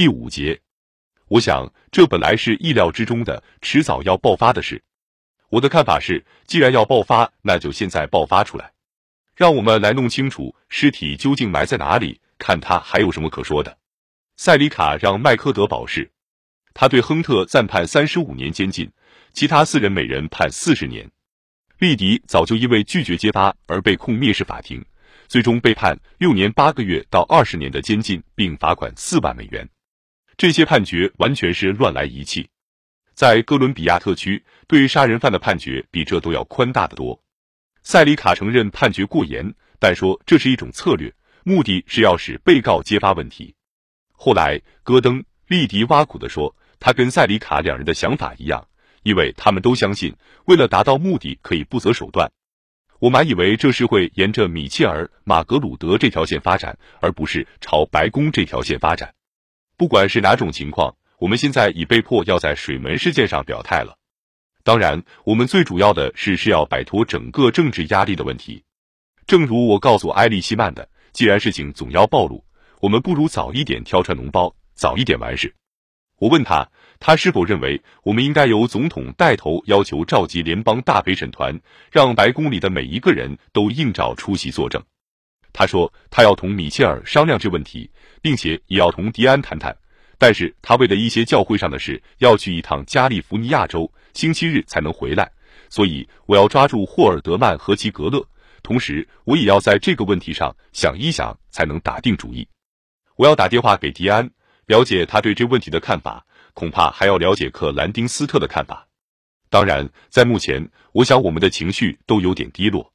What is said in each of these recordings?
第五节，我想这本来是意料之中的，迟早要爆发的事。我的看法是，既然要爆发，那就现在爆发出来，让我们来弄清楚尸体究竟埋在哪里，看他还有什么可说的。塞里卡让麦科德保释，他对亨特暂判三十五年监禁，其他四人每人判四十年。利迪早就因为拒绝揭发而被控蔑视法庭，最终被判六年八个月到二十年的监禁，并罚款四万美元。这些判决完全是乱来一气。在哥伦比亚特区，对杀人犯的判决比这都要宽大的多。塞里卡承认判决过严，但说这是一种策略，目的是要使被告揭发问题。后来，戈登·利迪挖苦地说，他跟塞里卡两人的想法一样，因为他们都相信，为了达到目的可以不择手段。我满以为这是会沿着米切尔·马格鲁德这条线发展，而不是朝白宫这条线发展。不管是哪种情况。我们现在已被迫要在水门事件上表态了。当然，我们最主要的是是要摆脱整个政治压力的问题。正如我告诉埃利希曼的，既然事情总要暴露，我们不如早一点挑穿脓包，早一点完事。我问他，他是否认为我们应该由总统带头要求召集联邦大陪审团，让白宫里的每一个人都应召出席作证。他说，他要同米切尔商量这问题，并且也要同迪安谈谈。但是他为了一些教会上的事要去一趟加利福尼亚州，星期日才能回来，所以我要抓住霍尔德曼和其格勒，同时我也要在这个问题上想一想，才能打定主意。我要打电话给迪安，了解他对这问题的看法，恐怕还要了解克兰丁斯特的看法。当然，在目前，我想我们的情绪都有点低落，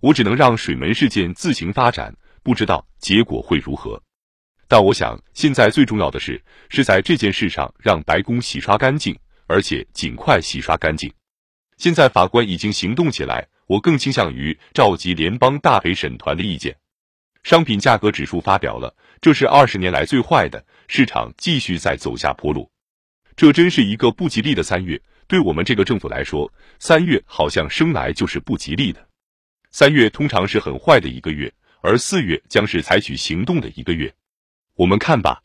我只能让水门事件自行发展，不知道结果会如何。但我想，现在最重要的是，是在这件事上让白宫洗刷干净，而且尽快洗刷干净。现在法官已经行动起来，我更倾向于召集联邦大陪审团的意见。商品价格指数发表了，这是二十年来最坏的，市场继续在走下坡路。这真是一个不吉利的三月，对我们这个政府来说，三月好像生来就是不吉利的。三月通常是很坏的一个月，而四月将是采取行动的一个月。我们看吧，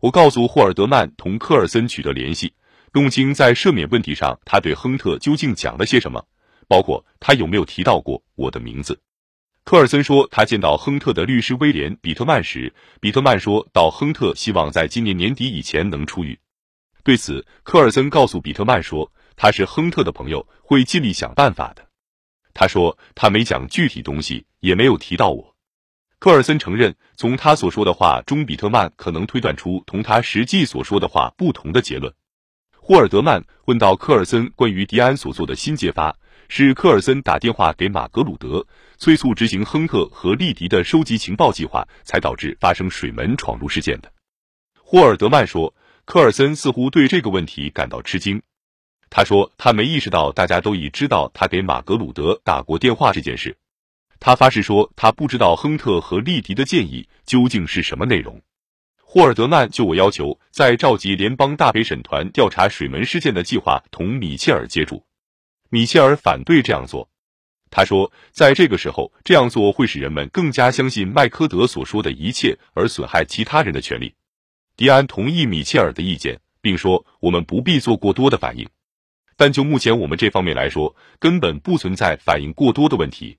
我告诉霍尔德曼同科尔森取得联系，弄清在赦免问题上他对亨特究竟讲了些什么，包括他有没有提到过我的名字。科尔森说他见到亨特的律师威廉·比特曼时，比特曼说到亨特希望在今年年底以前能出狱。对此，科尔森告诉比特曼说他是亨特的朋友，会尽力想办法的。他说他没讲具体东西，也没有提到我。科尔森承认，从他所说的话中，比特曼可能推断出同他实际所说的话不同的结论。霍尔德曼问到科尔森关于迪安所做的新揭发，是科尔森打电话给马格鲁德，催促执行亨特和利迪的收集情报计划，才导致发生水门闯入事件的。霍尔德曼说，科尔森似乎对这个问题感到吃惊。他说，他没意识到大家都已知道他给马格鲁德打过电话这件事。他发誓说，他不知道亨特和利迪的建议究竟是什么内容。霍尔德曼就我要求，在召集联邦大陪审团调查水门事件的计划同米切尔接触。米切尔反对这样做。他说，在这个时候这样做会使人们更加相信麦科德所说的一切，而损害其他人的权利。迪安同意米切尔的意见，并说我们不必做过多的反应。但就目前我们这方面来说，根本不存在反应过多的问题。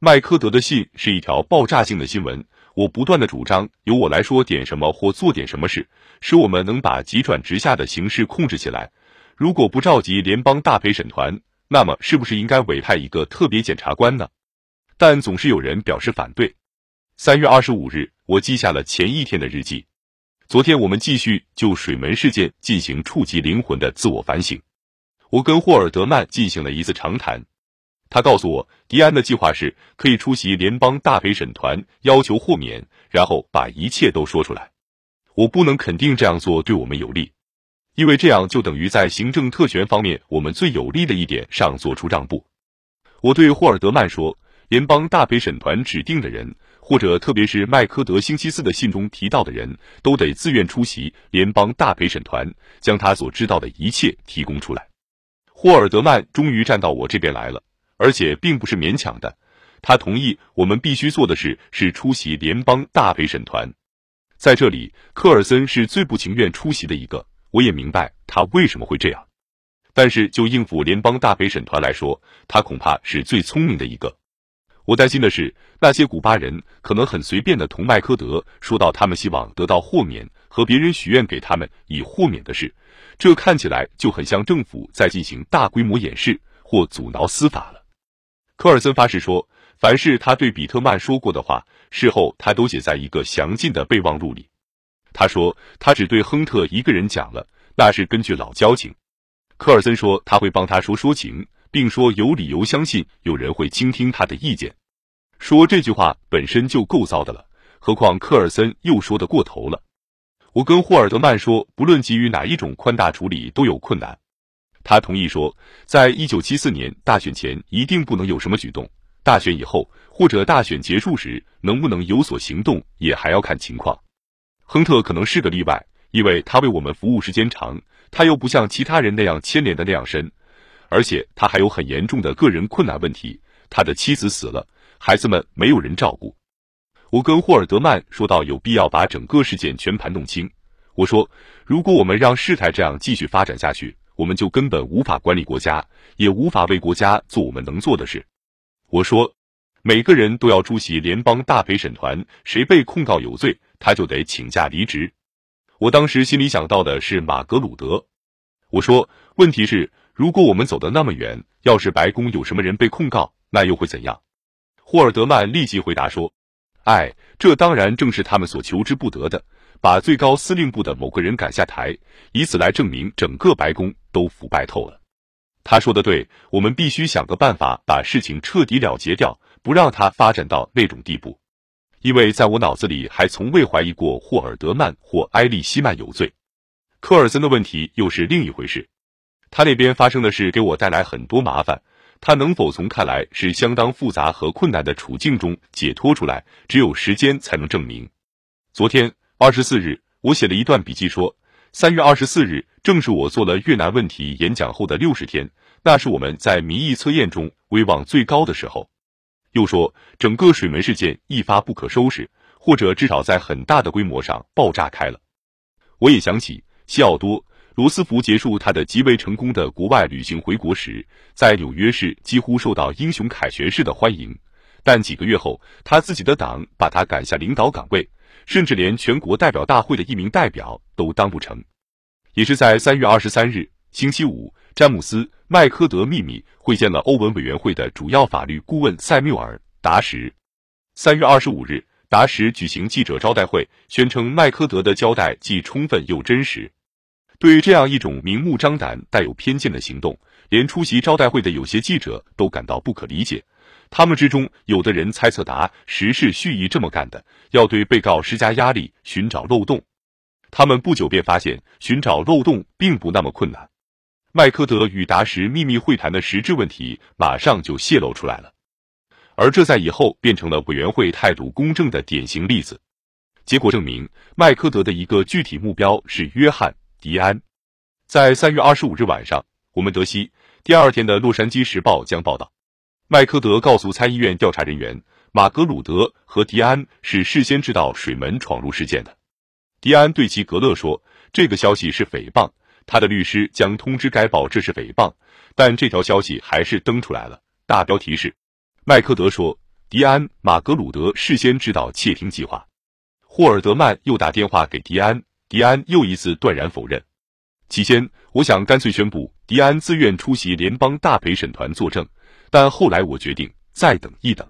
麦科德的信是一条爆炸性的新闻。我不断的主张由我来说点什么或做点什么事，使我们能把急转直下的形势控制起来。如果不召集联邦大陪审团，那么是不是应该委派一个特别检察官呢？但总是有人表示反对。三月二十五日，我记下了前一天的日记。昨天我们继续就水门事件进行触及灵魂的自我反省。我跟霍尔德曼进行了一次长谈。他告诉我，迪安的计划是可以出席联邦大陪审团，要求豁免，然后把一切都说出来。我不能肯定这样做对我们有利，因为这样就等于在行政特权方面我们最有利的一点上做出让步。我对霍尔德曼说，联邦大陪审团指定的人，或者特别是麦科德星期四的信中提到的人，都得自愿出席联邦大陪审团，将他所知道的一切提供出来。霍尔德曼终于站到我这边来了。而且并不是勉强的，他同意我们必须做的事是出席联邦大陪审团。在这里，科尔森是最不情愿出席的一个，我也明白他为什么会这样。但是就应付联邦大陪审团来说，他恐怕是最聪明的一个。我担心的是，那些古巴人可能很随便的同麦科德说到他们希望得到豁免和别人许愿给他们以豁免的事，这看起来就很像政府在进行大规模掩饰或阻挠司法了。科尔森发誓说，凡是他对比特曼说过的话，事后他都写在一个详尽的备忘录里。他说他只对亨特一个人讲了，那是根据老交情。科尔森说他会帮他说说情。并说有理由相信有人会倾听他的意见。说这句话本身就够糟的了，何况科尔森又说得过头了。我跟霍尔德曼说，不论给予哪一种宽大处理都有困难。他同意说，在一九七四年大选前一定不能有什么举动，大选以后或者大选结束时能不能有所行动也还要看情况。亨特可能是个例外，因为他为我们服务时间长，他又不像其他人那样牵连的那样深。而且他还有很严重的个人困难问题，他的妻子死了，孩子们没有人照顾。我跟霍尔德曼说到有必要把整个事件全盘弄清。我说，如果我们让事态这样继续发展下去，我们就根本无法管理国家，也无法为国家做我们能做的事。我说，每个人都要出席联邦大陪审团，谁被控告有罪，他就得请假离职。我当时心里想到的是马格鲁德。我说，问题是。如果我们走得那么远，要是白宫有什么人被控告，那又会怎样？霍尔德曼立即回答说：“哎，这当然正是他们所求之不得的，把最高司令部的某个人赶下台，以此来证明整个白宫都腐败透了。”他说的对，我们必须想个办法把事情彻底了结掉，不让它发展到那种地步。因为在我脑子里还从未怀疑过霍尔德曼或埃利希曼有罪。科尔森的问题又是另一回事。他那边发生的事给我带来很多麻烦，他能否从看来是相当复杂和困难的处境中解脱出来，只有时间才能证明。昨天二十四日，我写了一段笔记，说三月二十四日正是我做了越南问题演讲后的六十天，那是我们在民意测验中威望最高的时候。又说整个水门事件一发不可收拾，或者至少在很大的规模上爆炸开了。我也想起西奥多。罗斯福结束他的极为成功的国外旅行回国时，在纽约市几乎受到英雄凯旋式的欢迎。但几个月后，他自己的党把他赶下领导岗位，甚至连全国代表大会的一名代表都当不成。也是在三月二十三日，星期五，詹姆斯·麦科德秘密会见了欧文委员会的主要法律顾问塞缪尔·达什。三月二十五日，达什举行记者招待会，宣称麦科德的交代既充分又真实。对于这样一种明目张胆、带有偏见的行动，连出席招待会的有些记者都感到不可理解。他们之中有的人猜测达实是蓄意这么干的，要对被告施加压力，寻找漏洞。他们不久便发现，寻找漏洞并不那么困难。麦克德与达什秘密会谈的实质问题马上就泄露出来了，而这在以后变成了委员会态度公正的典型例子。结果证明，麦克德的一个具体目标是约翰。迪安，在三月二十五日晚上，我们得悉第二天的《洛杉矶时报》将报道，麦科德告诉参议院调查人员，马格鲁德和迪安是事先知道水门闯入事件的。迪安对其格勒说，这个消息是诽谤，他的律师将通知该报这是诽谤，但这条消息还是登出来了。大标题是：麦科德说，迪安、马格鲁德事先知道窃听计划。霍尔德曼又打电话给迪安。迪安又一次断然否认。起先，我想干脆宣布迪安自愿出席联邦大陪审团作证，但后来我决定再等一等。